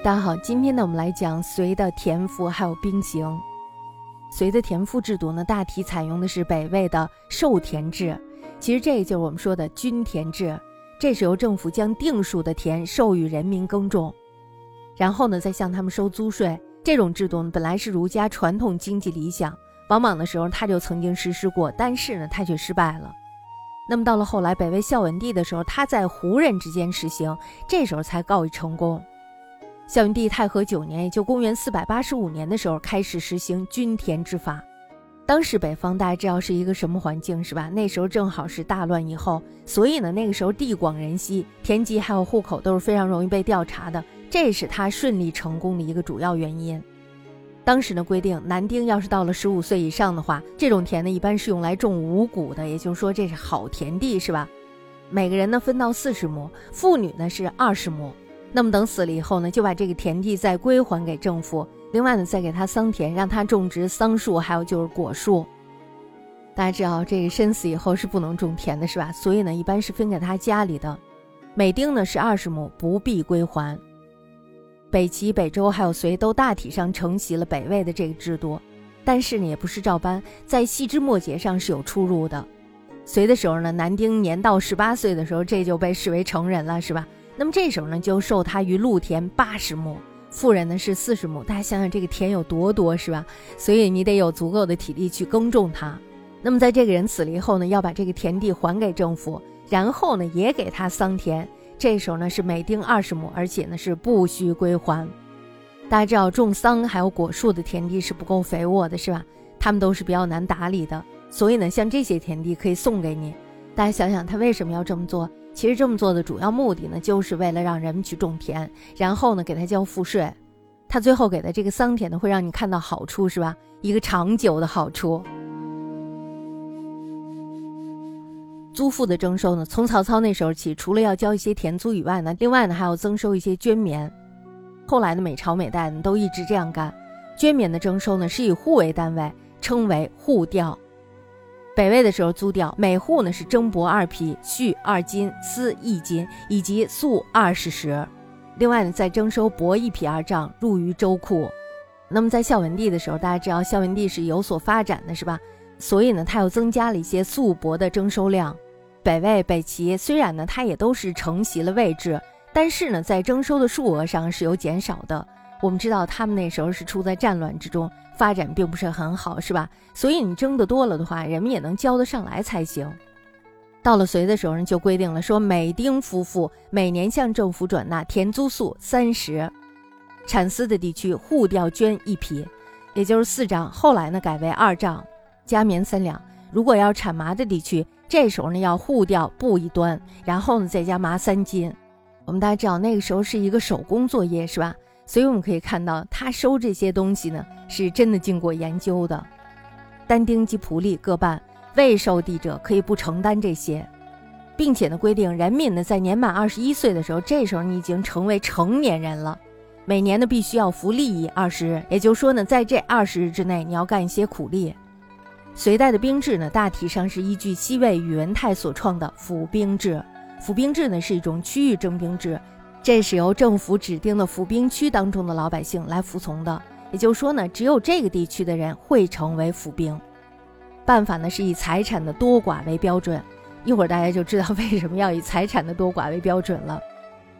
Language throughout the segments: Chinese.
大家好，今天呢，我们来讲隋的田赋还有兵刑。隋的田赋制度呢，大体采用的是北魏的授田制，其实这就是我们说的均田制。这是由政府将定数的田授予人民耕种，然后呢，再向他们收租税。这种制度呢，本来是儒家传统经济理想，王莽的时候他就曾经实施过，但是呢，他却失败了。那么到了后来，北魏孝文帝的时候，他在胡人之间实行，这时候才告以成功。孝文帝太和九年，也就公元四百八十五年的时候，开始实行均田之法。当时北方大家知道是一个什么环境是吧？那时候正好是大乱以后，所以呢，那个时候地广人稀，田籍还有户口都是非常容易被调查的，这是他顺利成功的一个主要原因。当时呢规定，男丁要是到了十五岁以上的话，这种田呢一般是用来种五谷的，也就是说这是好田地是吧？每个人呢分到四十亩，妇女呢是二十亩。那么等死了以后呢，就把这个田地再归还给政府。另外呢，再给他桑田，让他种植桑树，还有就是果树。大家知道，这个身死以后是不能种田的，是吧？所以呢，一般是分给他家里的。每丁呢是二十亩，不必归还。北齐、北周还有隋都大体上承袭了北魏的这个制度，但是呢，也不是照搬，在细枝末节上是有出入的。隋的时候呢，男丁年到十八岁的时候，这就被视为成人了，是吧？那么这时候呢，就授他于露田八十亩，富人呢是四十亩。大家想想这个田有多多，是吧？所以你得有足够的体力去耕种它。那么在这个人死了以后呢，要把这个田地还给政府，然后呢也给他桑田。这时候呢是每丁二十亩，而且呢是不需归还。大家知道种桑还有果树的田地是不够肥沃的，是吧？他们都是比较难打理的，所以呢像这些田地可以送给你。大家想想他为什么要这么做？其实这么做的主要目的呢，就是为了让人们去种田，然后呢给他交赋税。他最后给的这个桑田呢，会让你看到好处，是吧？一个长久的好处。租赋的征收呢，从曹操那时候起，除了要交一些田租以外呢，另外呢还要增收一些绢棉。后来的每朝每代呢都一直这样干。绢棉的征收呢是以户为单位，称为户调。北魏的时候，租调每户呢是征帛二匹，絮二斤，丝一斤，以及粟二十石。另外呢，再征收帛一匹二丈，入于州库。那么在孝文帝的时候，大家知道孝文帝是有所发展的，是吧？所以呢，他又增加了一些粟帛的征收量。北魏、北齐虽然呢，它也都是承袭了魏制，但是呢，在征收的数额上是有减少的。我们知道他们那时候是处在战乱之中。发展并不是很好，是吧？所以你征的多了的话，人们也能交得上来才行。到了隋的时候人，就规定了说，每丁夫妇每年向政府转纳田租粟三十，产丝的地区户调绢一匹，也就是四丈。后来呢，改为二丈，加棉三两。如果要产麻的地区，这时候呢要户调布一端，然后呢再加麻三斤。我们大家知道那个时候是一个手工作业，是吧？所以我们可以看到，他收这些东西呢，是真的经过研究的。单丁及仆隶各半，未受地者可以不承担这些，并且呢规定，人民呢在年满二十一岁的时候，这时候你已经成为成年人了，每年呢必须要服利役二十日，也就是说呢，在这二十日之内，你要干一些苦力。隋代的兵制呢，大体上是依据西魏宇文泰所创的府兵制，府兵制呢是一种区域征兵制。这是由政府指定的府兵区当中的老百姓来服从的，也就是说呢，只有这个地区的人会成为府兵。办法呢是以财产的多寡为标准，一会儿大家就知道为什么要以财产的多寡为标准了。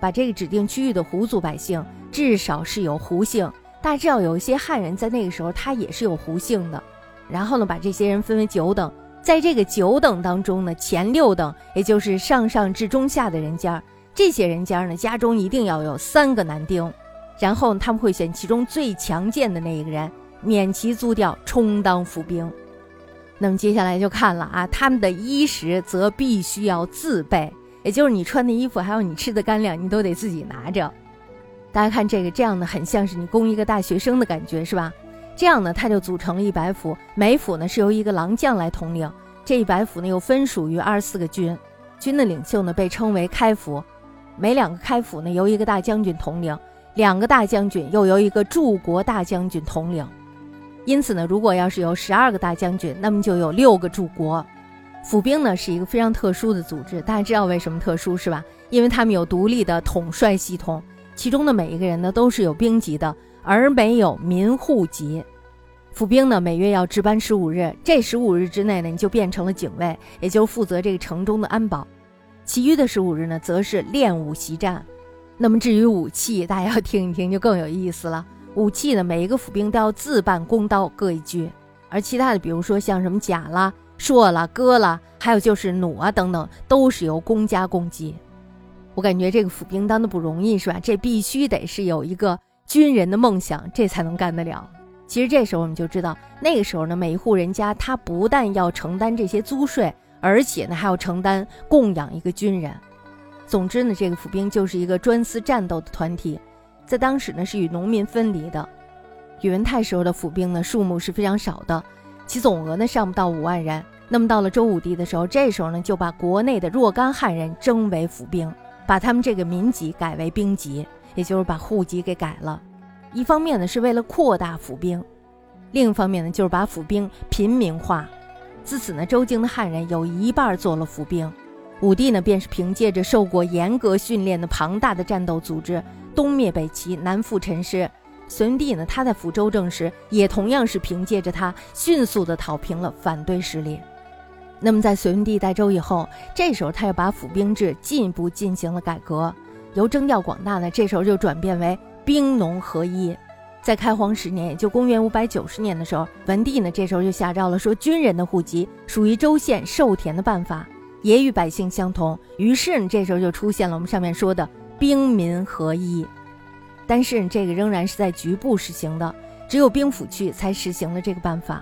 把这个指定区域的胡族百姓至少是有胡姓，大家知道有一些汉人在那个时候他也是有胡姓的。然后呢，把这些人分为九等，在这个九等当中呢，前六等也就是上上至中下的人家。这些人家呢，家中一定要有三个男丁，然后他们会选其中最强健的那一个人，免其租调，充当府兵。那么接下来就看了啊，他们的衣食则必须要自备，也就是你穿的衣服，还有你吃的干粮，你都得自己拿着。大家看这个，这样呢很像是你供一个大学生的感觉，是吧？这样呢，他就组成了一百府，每府呢是由一个郎将来统领，这一百府呢又分属于二十四个军，军的领袖呢被称为开府。每两个开府呢，由一个大将军统领；两个大将军又由一个驻国大将军统领。因此呢，如果要是有十二个大将军，那么就有六个驻国。府兵呢是一个非常特殊的组织，大家知道为什么特殊是吧？因为他们有独立的统帅系统，其中的每一个人呢都是有兵籍的，而没有民户籍。府兵呢每月要值班十五日，这十五日之内呢你就变成了警卫，也就负责这个城中的安保。其余的十五日呢，则是练武习战。那么至于武器，大家要听一听就更有意思了。武器呢，每一个府兵都要自办弓刀各一具，而其他的，比如说像什么甲啦、槊啦、戈啦，还有就是弩啊等等，都是由公家供给。我感觉这个府兵当的不容易，是吧？这必须得是有一个军人的梦想，这才能干得了。其实这时候我们就知道，那个时候呢，每一户人家他不但要承担这些租税。而且呢，还要承担供养一个军人。总之呢，这个府兵就是一个专司战斗的团体，在当时呢是与农民分离的。宇文泰时候的府兵呢数目是非常少的，其总额呢上不到五万人。那么到了周武帝的时候，这时候呢就把国内的若干汉人征为府兵，把他们这个民籍改为兵籍，也就是把户籍给改了。一方面呢是为了扩大府兵，另一方面呢就是把府兵平民化。自此呢，周京的汉人有一半做了府兵，武帝呢便是凭借着受过严格训练的庞大的战斗组织，东灭北齐，南赴陈师。隋文帝呢，他在抚州政时，也同样是凭借着他迅速的讨平了反对势力。那么在隋文帝代周以后，这时候他又把府兵制进一步进行了改革，由征调广大呢，这时候就转变为兵农合一。在开皇十年，也就公元五百九十年的时候，文帝呢这时候就下诏了，说军人的户籍属于州县授田的办法，也与百姓相同。于是呢，这时候就出现了我们上面说的兵民合一。但是这个仍然是在局部实行的，只有兵府区才实行了这个办法。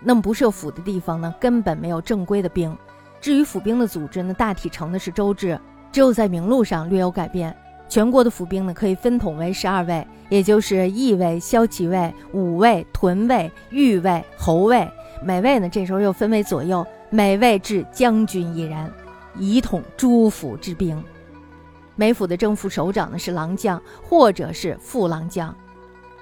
那么不设府的地方呢，根本没有正规的兵。至于府兵的组织呢，大体成的是州制，只有在名录上略有改变。全国的府兵呢，可以分统为十二位，也就是义卫、骁骑卫、武卫、屯卫、御卫、侯卫。每位呢，这时候又分为左右，每位置将军一人，以统诸府之兵。每府的正副首长呢是郎将或者是副郎将。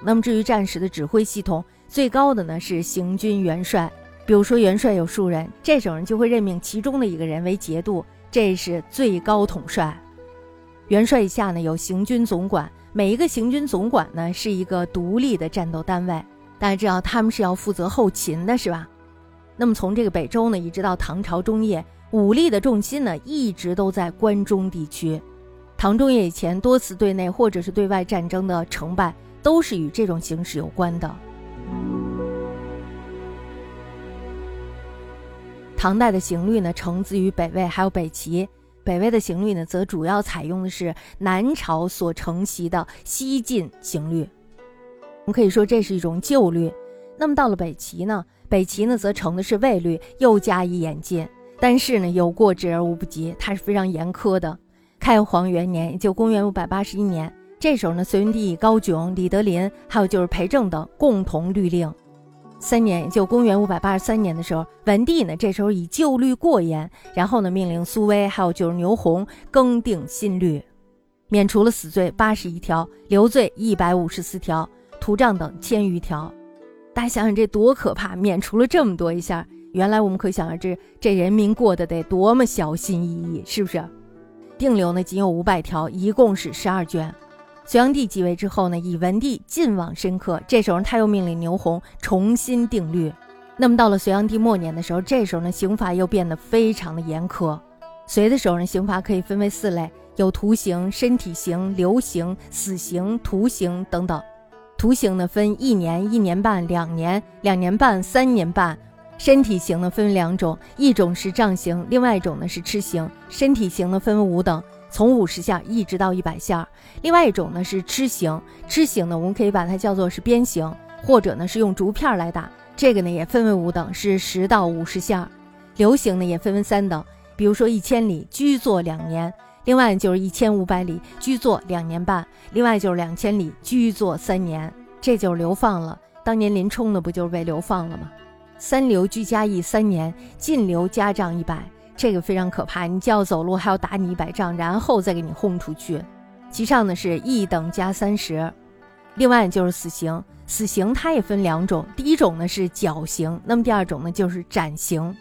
那么至于战时的指挥系统，最高的呢是行军元帅。比如说元帅有数人，这种人就会任命其中的一个人为节度，这是最高统帅。元帅以下呢有行军总管，每一个行军总管呢是一个独立的战斗单位。大家知道他们是要负责后勤的，是吧？那么从这个北周呢，一直到唐朝中叶，武力的重心呢一直都在关中地区。唐中叶以前多次对内或者是对外战争的成败，都是与这种形势有关的。唐代的刑律呢，承自于北魏还有北齐。北魏的刑律呢，则主要采用的是南朝所承袭的西晋刑律，我们可以说这是一种旧律。那么到了北齐呢，北齐呢则承的是魏律，又加以演进。但是呢，有过之而无不及，它是非常严苛的。开皇元年，也就公元五百八十一年，这时候呢，隋文帝高炯、李德林，还有就是裴政等共同律令。三年，就公元五百八十三年的时候，文帝呢这时候以旧律过严，然后呢命令苏威还有就是牛弘更定新律，免除了死罪八十一条，留罪一百五十四条，图杖等千余条。大家想想这多可怕！免除了这么多一下，原来我们可想而知，这人民过得得多么小心翼翼，是不是？定留呢仅有五百条，一共是十二卷。隋炀帝继位之后呢，以文帝晋往深刻。这时候他又命令牛弘重新定律。那么到了隋炀帝末年的时候，这时候呢刑罚又变得非常的严苛。隋的时候呢，刑罚可以分为四类，有徒刑、身体刑、流刑、死刑、徒刑等等。徒刑呢分一年、一年半、两年、两年半、三年半。身体刑呢分为两种，一种是杖刑，另外一种呢是笞刑。身体刑呢分为五等。从五十下一直到一百下，另外一种呢是笞刑，笞刑呢我们可以把它叫做是鞭刑，或者呢是用竹片来打，这个呢也分为五等，是十到五十下。流刑呢也分为三等，比如说一千里居坐两年，另外就是一千五百里居坐两年半，另外就是两千里居坐三年，这就是流放了。当年林冲呢不就是被流放了吗？三流居家役三年，禁流家杖一百。这个非常可怕，你既要走路还要打你一百仗，然后再给你轰出去。其上呢是一等加三十，另外就是死刑。死刑它也分两种，第一种呢是绞刑，那么第二种呢就是斩刑。